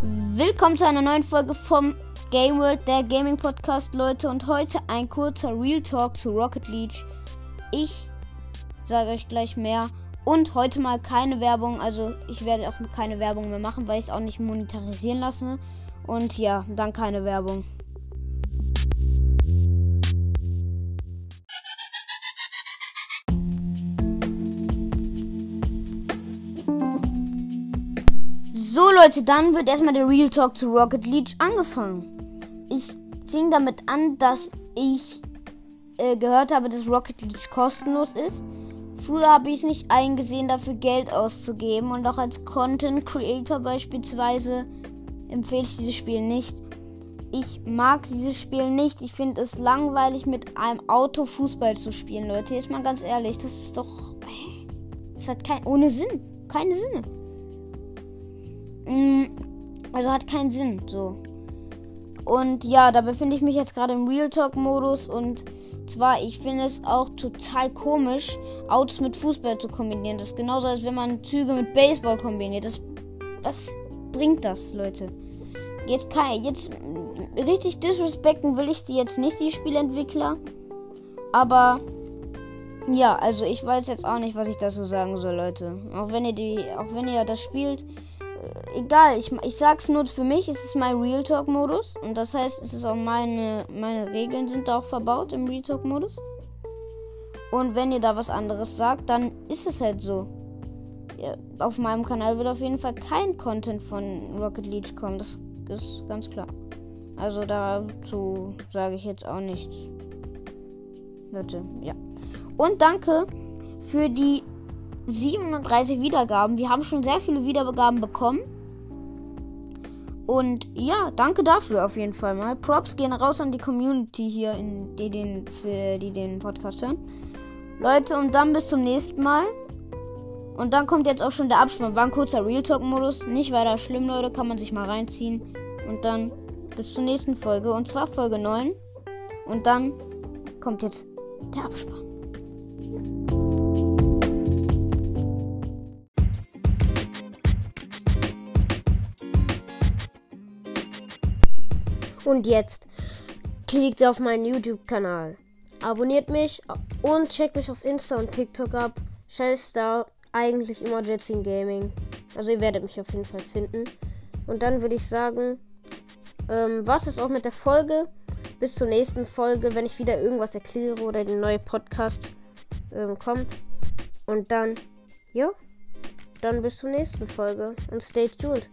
Willkommen zu einer neuen Folge vom Game World, der Gaming Podcast, Leute. Und heute ein kurzer Real Talk zu Rocket League. Ich sage euch gleich mehr. Und heute mal keine Werbung. Also ich werde auch keine Werbung mehr machen, weil ich es auch nicht monetarisieren lasse. Und ja, dann keine Werbung. Leute, dann wird erstmal der Real Talk zu Rocket League angefangen. Ich fing damit an, dass ich äh, gehört habe, dass Rocket League kostenlos ist. Früher habe ich es nicht eingesehen, dafür Geld auszugeben. Und auch als Content Creator beispielsweise empfehle ich dieses Spiel nicht. Ich mag dieses Spiel nicht. Ich finde es langweilig, mit einem Auto Fußball zu spielen, Leute. Ist mal ganz ehrlich, das ist doch. Das hat kein. ohne Sinn. Keine Sinne. Mm, also hat keinen Sinn, so. Und ja, da befinde ich mich jetzt gerade im Real Talk-Modus und zwar, ich finde es auch total komisch, Autos mit Fußball zu kombinieren. Das ist genauso, als wenn man Züge mit Baseball kombiniert. Das, was bringt das, Leute? Jetzt kann jetzt richtig disrespekten will ich die jetzt nicht, die Spielentwickler. Aber ja, also ich weiß jetzt auch nicht, was ich dazu sagen soll, Leute. Auch wenn ihr die, auch wenn ihr das spielt, egal, ich, ich sag's nur für mich, es ist mein Real Talk Modus und das heißt, es ist auch meine meine Regeln sind da auch verbaut im Real Talk Modus. Und wenn ihr da was anderes sagt, dann ist es halt so. Ja, auf meinem Kanal wird auf jeden Fall kein Content von Rocket League kommen, das ist ganz klar. Also dazu sage ich jetzt auch nichts. Leute, ja. Und danke für die 37 Wiedergaben. Wir haben schon sehr viele Wiedergaben bekommen. Und ja, danke dafür auf jeden Fall mal. Props gehen raus an die Community hier, in, die, den, für, die den Podcast hören. Leute, und dann bis zum nächsten Mal. Und dann kommt jetzt auch schon der Abspann. War ein kurzer Real Talk-Modus. Nicht weiter schlimm, Leute. Kann man sich mal reinziehen. Und dann bis zur nächsten Folge. Und zwar Folge 9. Und dann kommt jetzt der Abspann. Und jetzt klickt auf meinen YouTube-Kanal. Abonniert mich und checkt mich auf Insta und TikTok ab. Scheiß da eigentlich immer Jetsin Gaming. Also ihr werdet mich auf jeden Fall finden. Und dann würde ich sagen, ähm, was ist auch mit der Folge? Bis zur nächsten Folge, wenn ich wieder irgendwas erkläre oder der neue Podcast ähm, kommt. Und dann, ja, dann bis zur nächsten Folge und stay tuned.